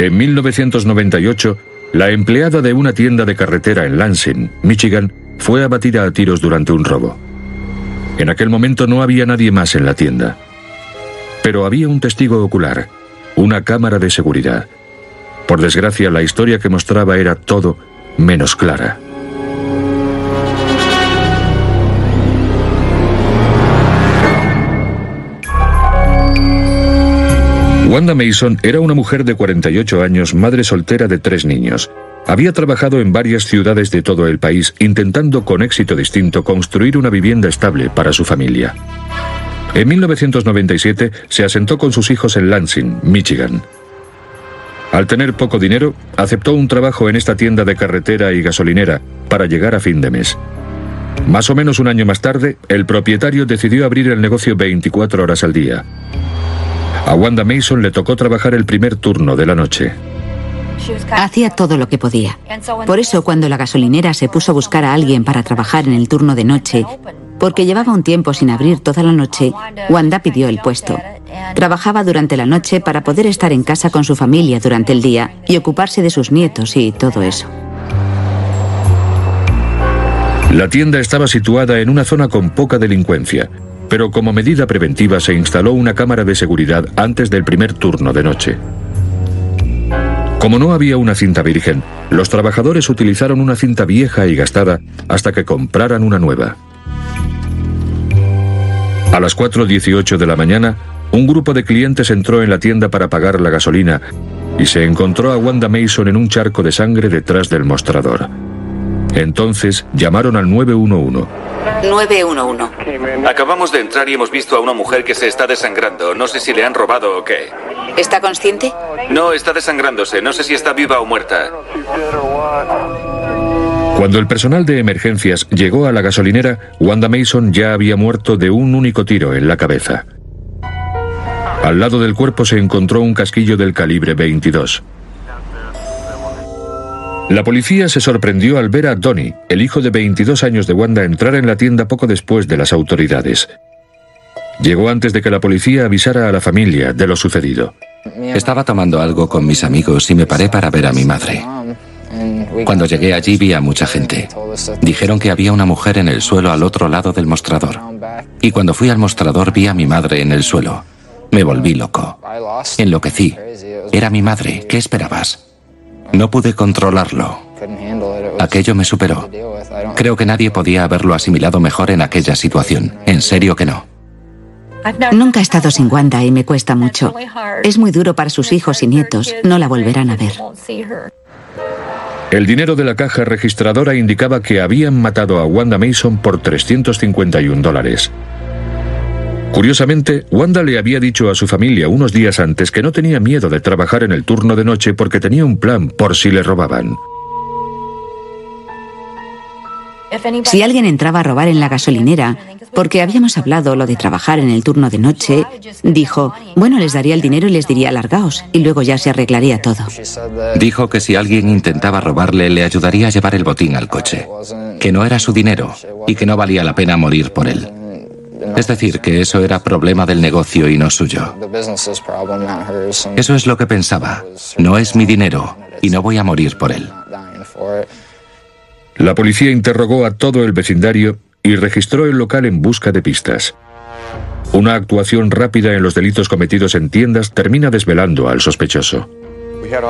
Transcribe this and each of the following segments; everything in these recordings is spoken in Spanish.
En 1998, la empleada de una tienda de carretera en Lansing, Michigan, fue abatida a tiros durante un robo. En aquel momento no había nadie más en la tienda. Pero había un testigo ocular, una cámara de seguridad. Por desgracia, la historia que mostraba era todo menos clara. Wanda Mason era una mujer de 48 años, madre soltera de tres niños. Había trabajado en varias ciudades de todo el país intentando con éxito distinto construir una vivienda estable para su familia. En 1997 se asentó con sus hijos en Lansing, Michigan. Al tener poco dinero, aceptó un trabajo en esta tienda de carretera y gasolinera para llegar a fin de mes. Más o menos un año más tarde, el propietario decidió abrir el negocio 24 horas al día. A Wanda Mason le tocó trabajar el primer turno de la noche. Hacía todo lo que podía. Por eso cuando la gasolinera se puso a buscar a alguien para trabajar en el turno de noche, porque llevaba un tiempo sin abrir toda la noche, Wanda pidió el puesto. Trabajaba durante la noche para poder estar en casa con su familia durante el día y ocuparse de sus nietos y todo eso. La tienda estaba situada en una zona con poca delincuencia, pero como medida preventiva se instaló una cámara de seguridad antes del primer turno de noche. Como no había una cinta virgen, los trabajadores utilizaron una cinta vieja y gastada hasta que compraran una nueva. A las 4.18 de la mañana, un grupo de clientes entró en la tienda para pagar la gasolina y se encontró a Wanda Mason en un charco de sangre detrás del mostrador. Entonces llamaron al 911. 911. Acabamos de entrar y hemos visto a una mujer que se está desangrando. No sé si le han robado o qué. ¿Está consciente? No, está desangrándose. No sé si está viva o muerta. Cuando el personal de emergencias llegó a la gasolinera, Wanda Mason ya había muerto de un único tiro en la cabeza. Al lado del cuerpo se encontró un casquillo del calibre 22. La policía se sorprendió al ver a Donnie, el hijo de 22 años de Wanda, entrar en la tienda poco después de las autoridades. Llegó antes de que la policía avisara a la familia de lo sucedido. Estaba tomando algo con mis amigos y me paré para ver a mi madre. Cuando llegué allí vi a mucha gente. Dijeron que había una mujer en el suelo al otro lado del mostrador. Y cuando fui al mostrador vi a mi madre en el suelo. Me volví loco. Enloquecí. Era mi madre. ¿Qué esperabas? No pude controlarlo. Aquello me superó. Creo que nadie podía haberlo asimilado mejor en aquella situación. En serio que no. Nunca he estado sin Wanda y me cuesta mucho. Es muy duro para sus hijos y nietos. No la volverán a ver. El dinero de la caja registradora indicaba que habían matado a Wanda Mason por 351 dólares. Curiosamente, Wanda le había dicho a su familia unos días antes que no tenía miedo de trabajar en el turno de noche porque tenía un plan por si le robaban. Si alguien entraba a robar en la gasolinera, porque habíamos hablado lo de trabajar en el turno de noche, dijo, bueno, les daría el dinero y les diría largaos, y luego ya se arreglaría todo. Dijo que si alguien intentaba robarle, le ayudaría a llevar el botín al coche, que no era su dinero y que no valía la pena morir por él. Es decir, que eso era problema del negocio y no suyo. Eso es lo que pensaba. No es mi dinero y no voy a morir por él. La policía interrogó a todo el vecindario y registró el local en busca de pistas. Una actuación rápida en los delitos cometidos en tiendas termina desvelando al sospechoso.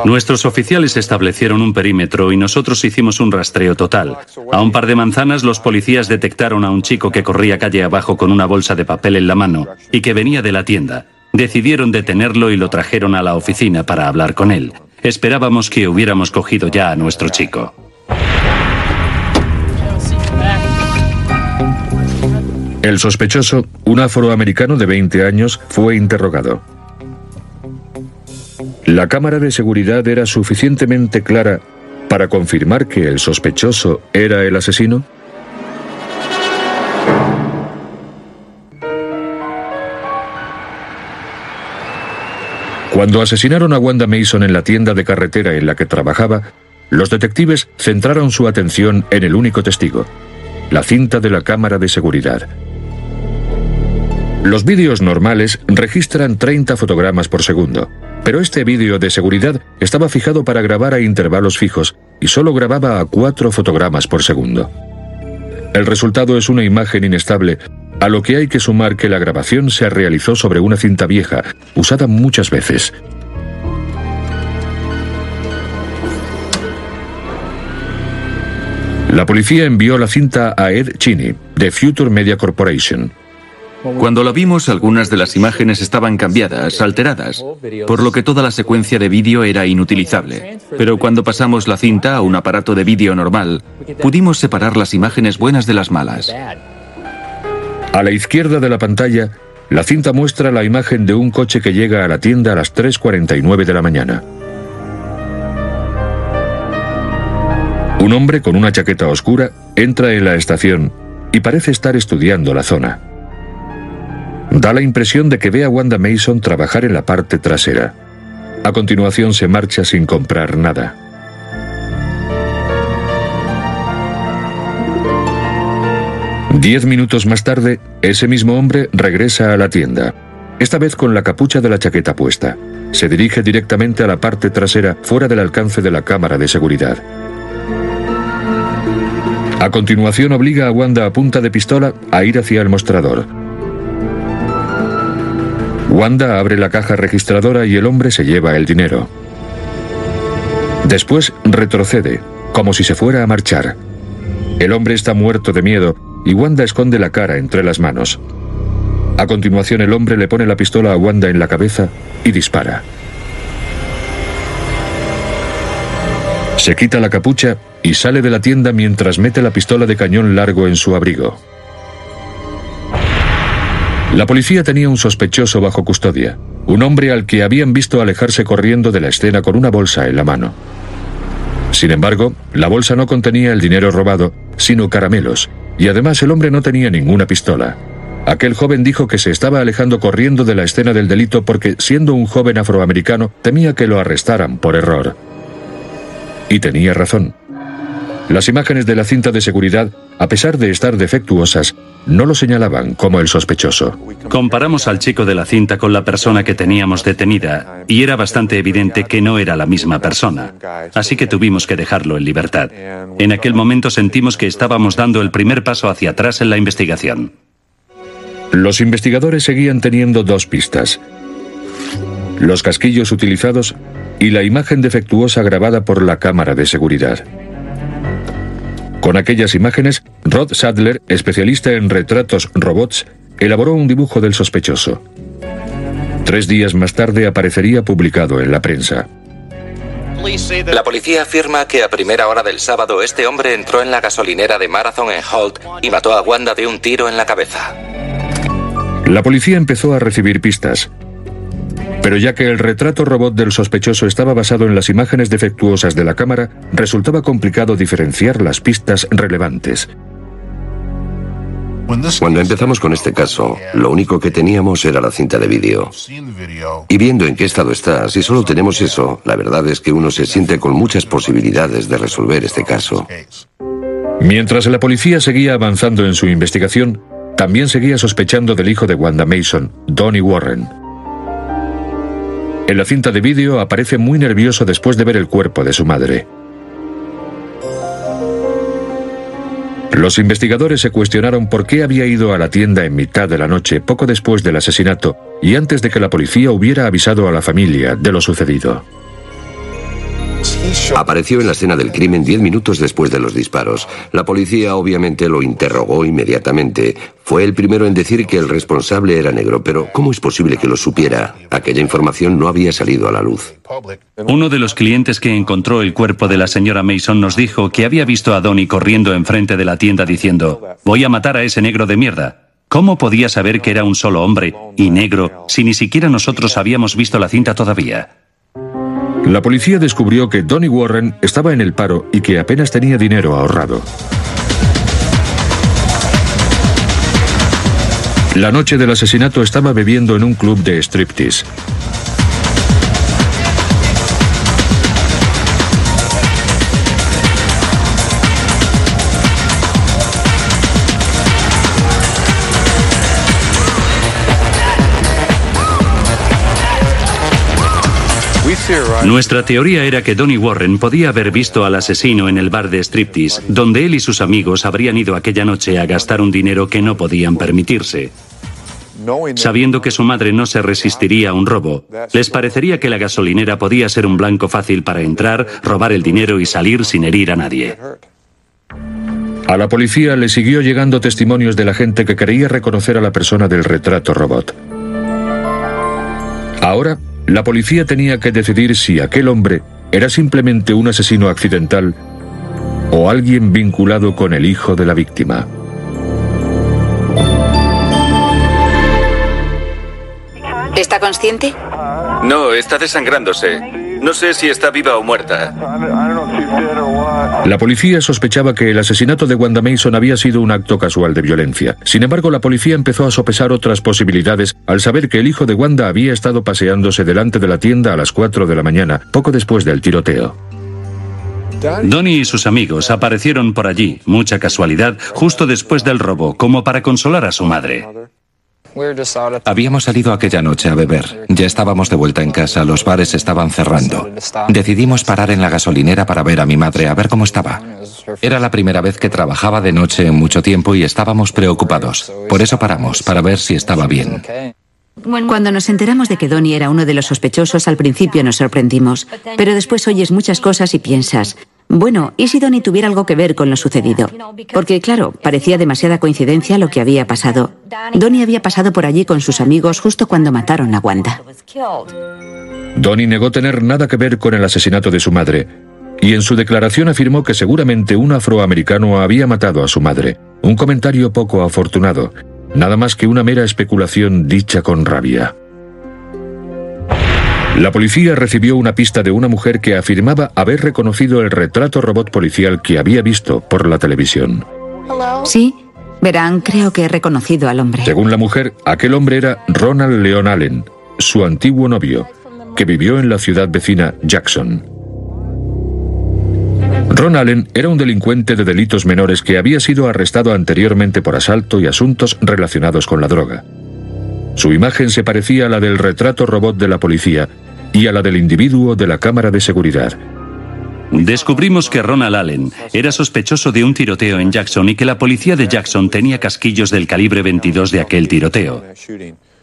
Nuestros oficiales establecieron un perímetro y nosotros hicimos un rastreo total. A un par de manzanas los policías detectaron a un chico que corría calle abajo con una bolsa de papel en la mano y que venía de la tienda. Decidieron detenerlo y lo trajeron a la oficina para hablar con él. Esperábamos que hubiéramos cogido ya a nuestro chico. El sospechoso, un afroamericano de 20 años, fue interrogado. La cámara de seguridad era suficientemente clara para confirmar que el sospechoso era el asesino. Cuando asesinaron a Wanda Mason en la tienda de carretera en la que trabajaba, los detectives centraron su atención en el único testigo, la cinta de la cámara de seguridad. Los vídeos normales registran 30 fotogramas por segundo, pero este vídeo de seguridad estaba fijado para grabar a intervalos fijos y solo grababa a 4 fotogramas por segundo. El resultado es una imagen inestable, a lo que hay que sumar que la grabación se realizó sobre una cinta vieja, usada muchas veces. La policía envió la cinta a Ed Cheney, de Future Media Corporation. Cuando la vimos, algunas de las imágenes estaban cambiadas, alteradas, por lo que toda la secuencia de vídeo era inutilizable. Pero cuando pasamos la cinta a un aparato de vídeo normal, pudimos separar las imágenes buenas de las malas. A la izquierda de la pantalla, la cinta muestra la imagen de un coche que llega a la tienda a las 3.49 de la mañana. Un hombre con una chaqueta oscura entra en la estación y parece estar estudiando la zona. Da la impresión de que ve a Wanda Mason trabajar en la parte trasera. A continuación se marcha sin comprar nada. Diez minutos más tarde, ese mismo hombre regresa a la tienda, esta vez con la capucha de la chaqueta puesta. Se dirige directamente a la parte trasera, fuera del alcance de la cámara de seguridad. A continuación obliga a Wanda a punta de pistola a ir hacia el mostrador. Wanda abre la caja registradora y el hombre se lleva el dinero. Después retrocede, como si se fuera a marchar. El hombre está muerto de miedo y Wanda esconde la cara entre las manos. A continuación el hombre le pone la pistola a Wanda en la cabeza y dispara. Se quita la capucha y sale de la tienda mientras mete la pistola de cañón largo en su abrigo. La policía tenía un sospechoso bajo custodia, un hombre al que habían visto alejarse corriendo de la escena con una bolsa en la mano. Sin embargo, la bolsa no contenía el dinero robado, sino caramelos, y además el hombre no tenía ninguna pistola. Aquel joven dijo que se estaba alejando corriendo de la escena del delito porque, siendo un joven afroamericano, temía que lo arrestaran por error. Y tenía razón. Las imágenes de la cinta de seguridad, a pesar de estar defectuosas, no lo señalaban como el sospechoso. Comparamos al chico de la cinta con la persona que teníamos detenida y era bastante evidente que no era la misma persona. Así que tuvimos que dejarlo en libertad. En aquel momento sentimos que estábamos dando el primer paso hacia atrás en la investigación. Los investigadores seguían teniendo dos pistas. Los casquillos utilizados y la imagen defectuosa grabada por la cámara de seguridad. Con aquellas imágenes, Rod Sadler, especialista en retratos robots, elaboró un dibujo del sospechoso. Tres días más tarde aparecería publicado en la prensa. La policía afirma que a primera hora del sábado este hombre entró en la gasolinera de Marathon en Holt y mató a Wanda de un tiro en la cabeza. La policía empezó a recibir pistas. Pero ya que el retrato robot del sospechoso estaba basado en las imágenes defectuosas de la cámara, resultaba complicado diferenciar las pistas relevantes. Cuando empezamos con este caso, lo único que teníamos era la cinta de vídeo. Y viendo en qué estado está, si solo tenemos eso, la verdad es que uno se siente con muchas posibilidades de resolver este caso. Mientras la policía seguía avanzando en su investigación, también seguía sospechando del hijo de Wanda Mason, Donnie Warren. En la cinta de vídeo aparece muy nervioso después de ver el cuerpo de su madre. Los investigadores se cuestionaron por qué había ido a la tienda en mitad de la noche poco después del asesinato y antes de que la policía hubiera avisado a la familia de lo sucedido. Apareció en la escena del crimen diez minutos después de los disparos. La policía obviamente lo interrogó inmediatamente. Fue el primero en decir que el responsable era negro, pero ¿cómo es posible que lo supiera? Aquella información no había salido a la luz. Uno de los clientes que encontró el cuerpo de la señora Mason nos dijo que había visto a Donnie corriendo enfrente de la tienda diciendo, voy a matar a ese negro de mierda. ¿Cómo podía saber que era un solo hombre y negro si ni siquiera nosotros habíamos visto la cinta todavía? La policía descubrió que Donnie Warren estaba en el paro y que apenas tenía dinero ahorrado. La noche del asesinato estaba bebiendo en un club de striptease. Nuestra teoría era que Donnie Warren podía haber visto al asesino en el bar de striptease, donde él y sus amigos habrían ido aquella noche a gastar un dinero que no podían permitirse. Sabiendo que su madre no se resistiría a un robo, les parecería que la gasolinera podía ser un blanco fácil para entrar, robar el dinero y salir sin herir a nadie. A la policía le siguió llegando testimonios de la gente que creía reconocer a la persona del retrato robot. Ahora, la policía tenía que decidir si aquel hombre era simplemente un asesino accidental o alguien vinculado con el hijo de la víctima. ¿Está consciente? No, está desangrándose. No sé si está viva o muerta. La policía sospechaba que el asesinato de Wanda Mason había sido un acto casual de violencia. Sin embargo, la policía empezó a sopesar otras posibilidades al saber que el hijo de Wanda había estado paseándose delante de la tienda a las 4 de la mañana, poco después del tiroteo. Donnie y sus amigos aparecieron por allí, mucha casualidad, justo después del robo, como para consolar a su madre. Habíamos salido aquella noche a beber. Ya estábamos de vuelta en casa, los bares estaban cerrando. Decidimos parar en la gasolinera para ver a mi madre, a ver cómo estaba. Era la primera vez que trabajaba de noche en mucho tiempo y estábamos preocupados. Por eso paramos, para ver si estaba bien. Cuando nos enteramos de que Donnie era uno de los sospechosos, al principio nos sorprendimos. Pero después oyes muchas cosas y piensas, bueno, ¿y si Donnie tuviera algo que ver con lo sucedido? Porque, claro, parecía demasiada coincidencia lo que había pasado. Donnie había pasado por allí con sus amigos justo cuando mataron a Wanda. Donnie negó tener nada que ver con el asesinato de su madre, y en su declaración afirmó que seguramente un afroamericano había matado a su madre. Un comentario poco afortunado, nada más que una mera especulación dicha con rabia. La policía recibió una pista de una mujer que afirmaba haber reconocido el retrato robot policial que había visto por la televisión. Sí, verán, creo que he reconocido al hombre. Según la mujer, aquel hombre era Ronald Leon Allen, su antiguo novio, que vivió en la ciudad vecina Jackson. Ron Allen era un delincuente de delitos menores que había sido arrestado anteriormente por asalto y asuntos relacionados con la droga. Su imagen se parecía a la del retrato robot de la policía y a la del individuo de la cámara de seguridad. Descubrimos que Ronald Allen era sospechoso de un tiroteo en Jackson y que la policía de Jackson tenía casquillos del calibre 22 de aquel tiroteo.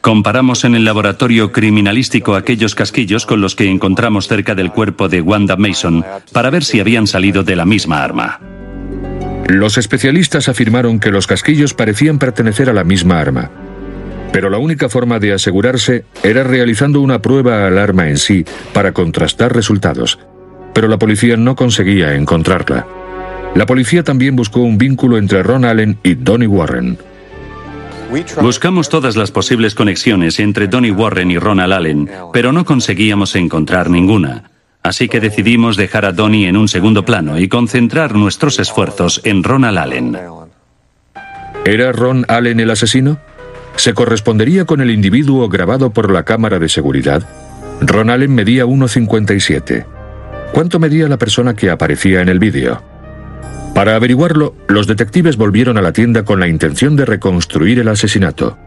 Comparamos en el laboratorio criminalístico aquellos casquillos con los que encontramos cerca del cuerpo de Wanda Mason para ver si habían salido de la misma arma. Los especialistas afirmaron que los casquillos parecían pertenecer a la misma arma. Pero la única forma de asegurarse era realizando una prueba al arma en sí para contrastar resultados. Pero la policía no conseguía encontrarla. La policía también buscó un vínculo entre Ron Allen y Donnie Warren. Buscamos todas las posibles conexiones entre Donnie Warren y Ronald Allen, pero no conseguíamos encontrar ninguna. Así que decidimos dejar a Donnie en un segundo plano y concentrar nuestros esfuerzos en Ronald Allen. ¿Era Ron Allen el asesino? ¿Se correspondería con el individuo grabado por la cámara de seguridad? Ron Allen medía 1,57. ¿Cuánto medía la persona que aparecía en el vídeo? Para averiguarlo, los detectives volvieron a la tienda con la intención de reconstruir el asesinato.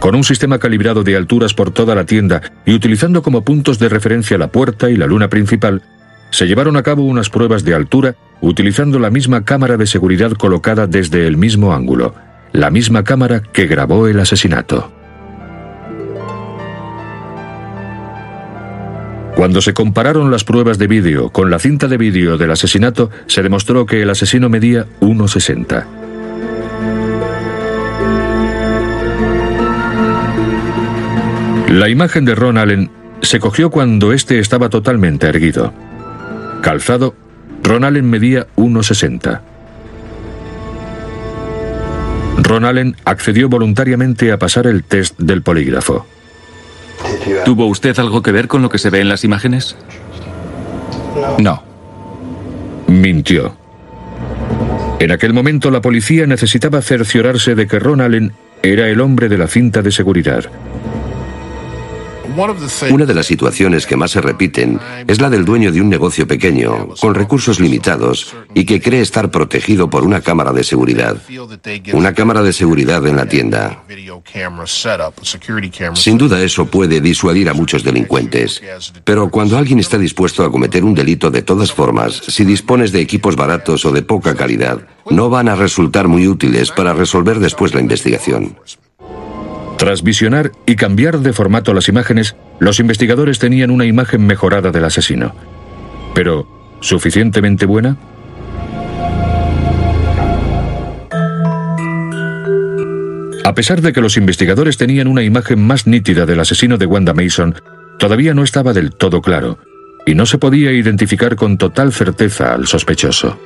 Con un sistema calibrado de alturas por toda la tienda y utilizando como puntos de referencia la puerta y la luna principal, se llevaron a cabo unas pruebas de altura utilizando la misma cámara de seguridad colocada desde el mismo ángulo, la misma cámara que grabó el asesinato. Cuando se compararon las pruebas de vídeo con la cinta de vídeo del asesinato, se demostró que el asesino medía 1,60. La imagen de Ron Allen se cogió cuando éste estaba totalmente erguido. Calzado, Ron Allen medía 1,60. Ron Allen accedió voluntariamente a pasar el test del polígrafo. ¿Tuvo usted algo que ver con lo que se ve en las imágenes? No. Mintió. En aquel momento la policía necesitaba cerciorarse de que Ron Allen era el hombre de la cinta de seguridad. Una de las situaciones que más se repiten es la del dueño de un negocio pequeño, con recursos limitados, y que cree estar protegido por una cámara de seguridad. Una cámara de seguridad en la tienda. Sin duda eso puede disuadir a muchos delincuentes. Pero cuando alguien está dispuesto a cometer un delito de todas formas, si dispones de equipos baratos o de poca calidad, no van a resultar muy útiles para resolver después la investigación. Tras visionar y cambiar de formato las imágenes, los investigadores tenían una imagen mejorada del asesino. Pero, ¿suficientemente buena? A pesar de que los investigadores tenían una imagen más nítida del asesino de Wanda Mason, todavía no estaba del todo claro, y no se podía identificar con total certeza al sospechoso.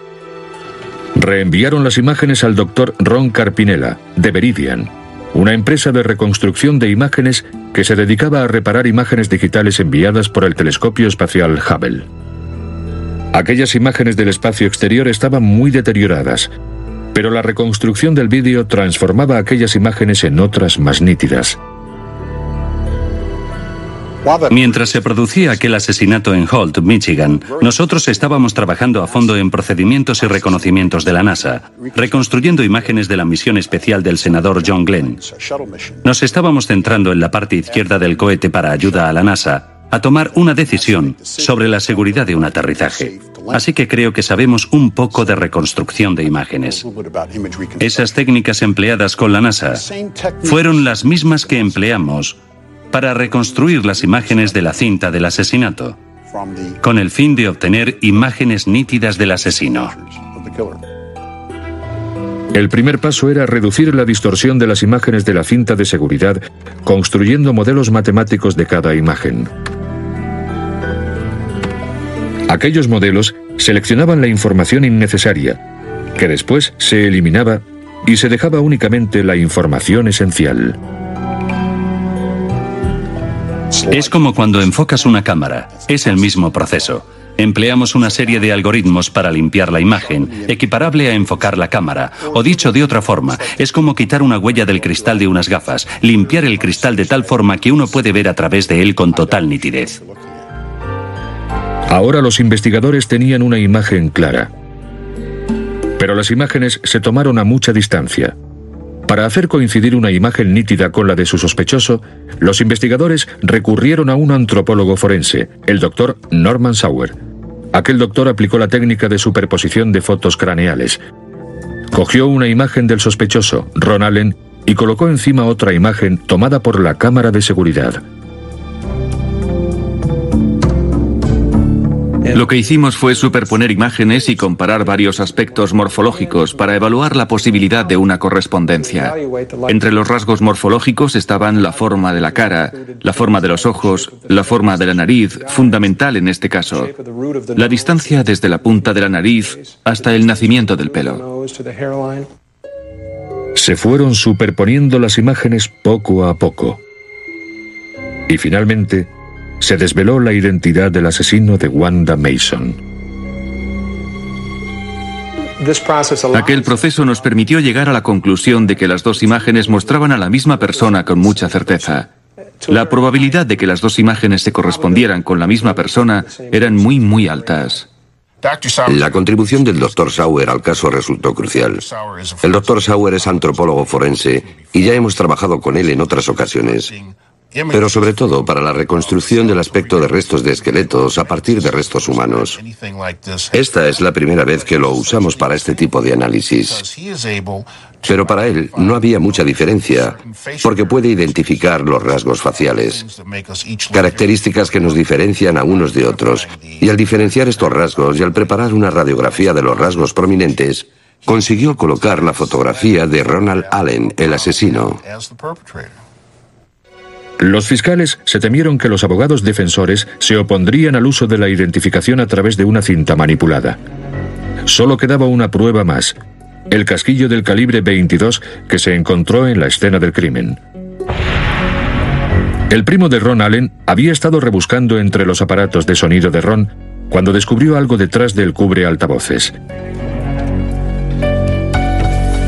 Reenviaron las imágenes al doctor Ron Carpinella, de Veridian, una empresa de reconstrucción de imágenes que se dedicaba a reparar imágenes digitales enviadas por el telescopio espacial Hubble. Aquellas imágenes del espacio exterior estaban muy deterioradas, pero la reconstrucción del vídeo transformaba aquellas imágenes en otras más nítidas. Mientras se producía aquel asesinato en Holt, Michigan, nosotros estábamos trabajando a fondo en procedimientos y reconocimientos de la NASA, reconstruyendo imágenes de la misión especial del senador John Glenn. Nos estábamos centrando en la parte izquierda del cohete para ayuda a la NASA a tomar una decisión sobre la seguridad de un aterrizaje. Así que creo que sabemos un poco de reconstrucción de imágenes. Esas técnicas empleadas con la NASA fueron las mismas que empleamos para reconstruir las imágenes de la cinta del asesinato, con el fin de obtener imágenes nítidas del asesino. El primer paso era reducir la distorsión de las imágenes de la cinta de seguridad, construyendo modelos matemáticos de cada imagen. Aquellos modelos seleccionaban la información innecesaria, que después se eliminaba y se dejaba únicamente la información esencial. Es como cuando enfocas una cámara, es el mismo proceso. Empleamos una serie de algoritmos para limpiar la imagen, equiparable a enfocar la cámara. O dicho de otra forma, es como quitar una huella del cristal de unas gafas, limpiar el cristal de tal forma que uno puede ver a través de él con total nitidez. Ahora los investigadores tenían una imagen clara. Pero las imágenes se tomaron a mucha distancia. Para hacer coincidir una imagen nítida con la de su sospechoso, los investigadores recurrieron a un antropólogo forense, el doctor Norman Sauer. Aquel doctor aplicó la técnica de superposición de fotos craneales. Cogió una imagen del sospechoso, Ron Allen, y colocó encima otra imagen tomada por la cámara de seguridad. Lo que hicimos fue superponer imágenes y comparar varios aspectos morfológicos para evaluar la posibilidad de una correspondencia. Entre los rasgos morfológicos estaban la forma de la cara, la forma de los ojos, la forma de la nariz, fundamental en este caso, la distancia desde la punta de la nariz hasta el nacimiento del pelo. Se fueron superponiendo las imágenes poco a poco. Y finalmente, se desveló la identidad del asesino de Wanda Mason. Aquel proceso nos permitió llegar a la conclusión de que las dos imágenes mostraban a la misma persona con mucha certeza. La probabilidad de que las dos imágenes se correspondieran con la misma persona eran muy, muy altas. La contribución del Dr. Sauer al caso resultó crucial. El Dr. Sauer es antropólogo forense y ya hemos trabajado con él en otras ocasiones pero sobre todo para la reconstrucción del aspecto de restos de esqueletos a partir de restos humanos. Esta es la primera vez que lo usamos para este tipo de análisis. Pero para él no había mucha diferencia, porque puede identificar los rasgos faciales, características que nos diferencian a unos de otros, y al diferenciar estos rasgos y al preparar una radiografía de los rasgos prominentes, consiguió colocar la fotografía de Ronald Allen, el asesino. Los fiscales se temieron que los abogados defensores se opondrían al uso de la identificación a través de una cinta manipulada. Solo quedaba una prueba más, el casquillo del calibre 22 que se encontró en la escena del crimen. El primo de Ron Allen había estado rebuscando entre los aparatos de sonido de Ron cuando descubrió algo detrás del cubre altavoces.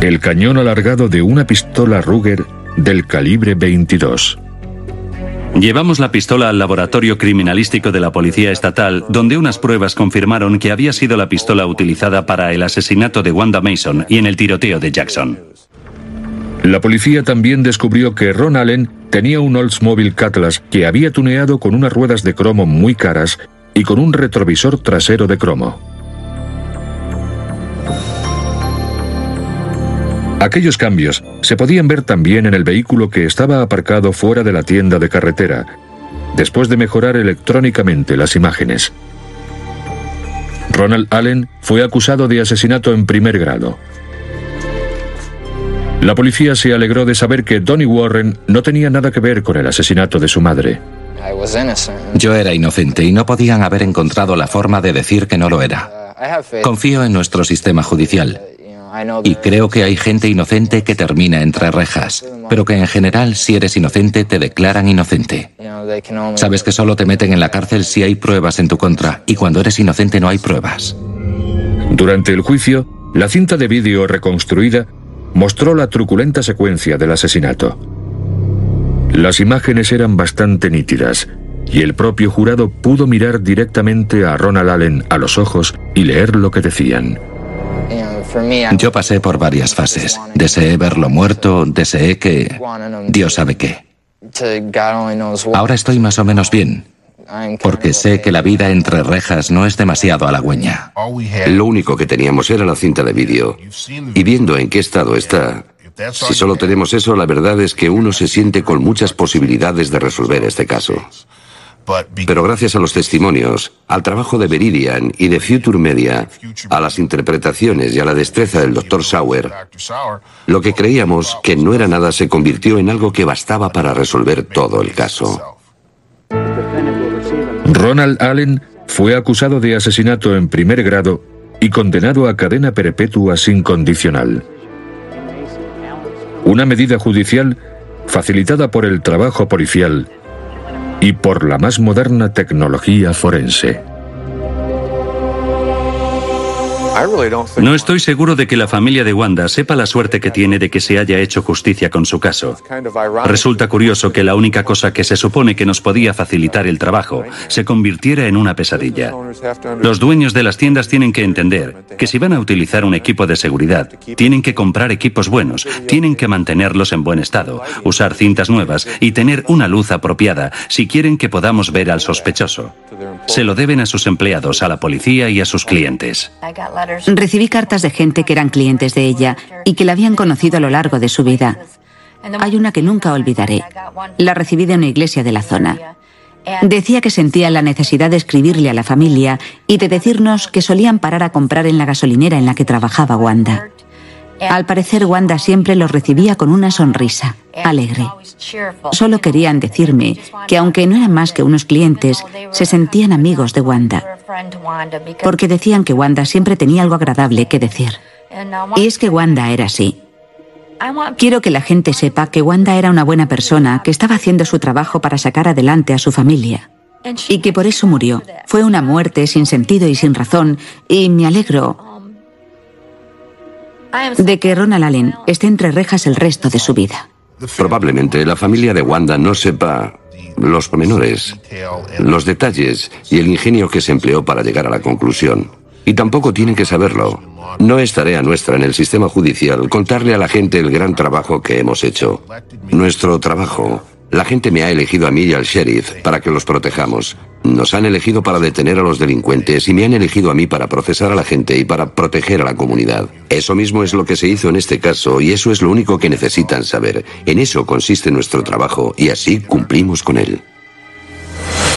El cañón alargado de una pistola Ruger del calibre 22. Llevamos la pistola al laboratorio criminalístico de la Policía Estatal, donde unas pruebas confirmaron que había sido la pistola utilizada para el asesinato de Wanda Mason y en el tiroteo de Jackson. La policía también descubrió que Ron Allen tenía un Oldsmobile Cutlass que había tuneado con unas ruedas de cromo muy caras y con un retrovisor trasero de cromo. Aquellos cambios se podían ver también en el vehículo que estaba aparcado fuera de la tienda de carretera, después de mejorar electrónicamente las imágenes. Ronald Allen fue acusado de asesinato en primer grado. La policía se alegró de saber que Donnie Warren no tenía nada que ver con el asesinato de su madre. Yo era inocente y no podían haber encontrado la forma de decir que no lo era. Confío en nuestro sistema judicial. Y creo que hay gente inocente que termina entre rejas, pero que en general si eres inocente te declaran inocente. Sabes que solo te meten en la cárcel si hay pruebas en tu contra, y cuando eres inocente no hay pruebas. Durante el juicio, la cinta de vídeo reconstruida mostró la truculenta secuencia del asesinato. Las imágenes eran bastante nítidas, y el propio jurado pudo mirar directamente a Ronald Allen a los ojos y leer lo que decían. Yo pasé por varias fases. Deseé verlo muerto, deseé que... Dios sabe qué. Ahora estoy más o menos bien, porque sé que la vida entre rejas no es demasiado halagüeña. Lo único que teníamos era la cinta de vídeo. Y viendo en qué estado está, si solo tenemos eso, la verdad es que uno se siente con muchas posibilidades de resolver este caso. Pero gracias a los testimonios, al trabajo de Veridian y de Future Media, a las interpretaciones y a la destreza del Dr. Sauer, lo que creíamos que no era nada se convirtió en algo que bastaba para resolver todo el caso. Ronald Allen fue acusado de asesinato en primer grado y condenado a cadena perpetua sin condicional. Una medida judicial facilitada por el trabajo policial y por la más moderna tecnología forense. No estoy seguro de que la familia de Wanda sepa la suerte que tiene de que se haya hecho justicia con su caso. Resulta curioso que la única cosa que se supone que nos podía facilitar el trabajo se convirtiera en una pesadilla. Los dueños de las tiendas tienen que entender que si van a utilizar un equipo de seguridad, tienen que comprar equipos buenos, tienen que mantenerlos en buen estado, usar cintas nuevas y tener una luz apropiada si quieren que podamos ver al sospechoso. Se lo deben a sus empleados, a la policía y a sus clientes. Recibí cartas de gente que eran clientes de ella y que la habían conocido a lo largo de su vida. Hay una que nunca olvidaré. La recibí de una iglesia de la zona. Decía que sentía la necesidad de escribirle a la familia y de decirnos que solían parar a comprar en la gasolinera en la que trabajaba Wanda. Al parecer Wanda siempre los recibía con una sonrisa, alegre. Solo querían decirme que aunque no eran más que unos clientes, se sentían amigos de Wanda, porque decían que Wanda siempre tenía algo agradable que decir. Y es que Wanda era así. Quiero que la gente sepa que Wanda era una buena persona que estaba haciendo su trabajo para sacar adelante a su familia. Y que por eso murió. Fue una muerte sin sentido y sin razón, y me alegro de que Ronald Allen esté entre rejas el resto de su vida. Probablemente la familia de Wanda no sepa los pormenores, los detalles y el ingenio que se empleó para llegar a la conclusión. Y tampoco tienen que saberlo. No es tarea nuestra en el sistema judicial contarle a la gente el gran trabajo que hemos hecho. Nuestro trabajo la gente me ha elegido a mí y al sheriff para que los protejamos. Nos han elegido para detener a los delincuentes y me han elegido a mí para procesar a la gente y para proteger a la comunidad. Eso mismo es lo que se hizo en este caso y eso es lo único que necesitan saber. En eso consiste nuestro trabajo y así cumplimos con él.